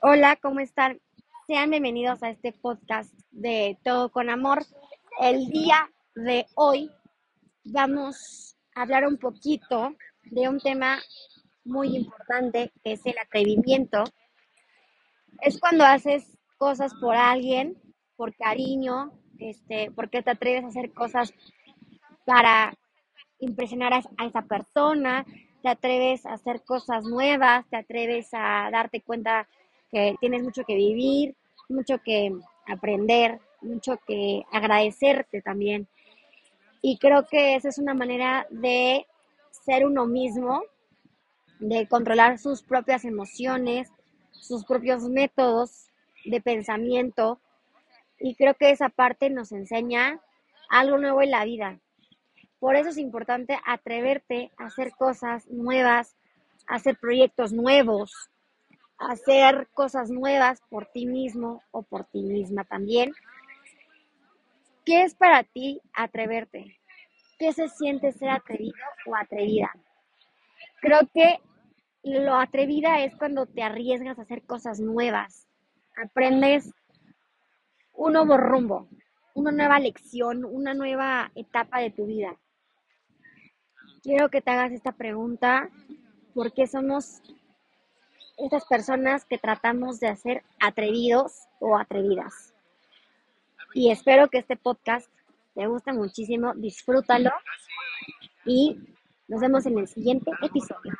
Hola, ¿cómo están? Sean bienvenidos a este podcast de Todo con Amor. El día de hoy vamos a hablar un poquito de un tema muy importante que es el atrevimiento. Es cuando haces cosas por alguien, por cariño, este, porque te atreves a hacer cosas para impresionar a, esa persona, te atreves a hacer cosas nuevas, te atreves a darte cuenta que tienes mucho que vivir, mucho que aprender, mucho que agradecerte también. Y creo que esa es una manera de ser uno mismo, de controlar sus propias emociones, sus propios métodos de pensamiento. Y creo que esa parte nos enseña algo nuevo en la vida. Por eso es importante atreverte a hacer cosas nuevas, a hacer proyectos nuevos, hacer cosas nuevas por ti mismo o por ti misma también. ¿Qué es para ti atreverte? ¿Qué se siente ser atrevido o atrevida? Creo que lo atrevida es cuando te arriesgas a hacer cosas nuevas, aprendes un nuevo rumbo, una nueva lección, una nueva etapa de tu vida. Quiero que te hagas esta pregunta, ¿por qué somos esas personas que tratamos de hacer atrevidos o atrevidas? Y espero que este podcast te guste muchísimo, disfrútalo y nos vemos en el siguiente episodio.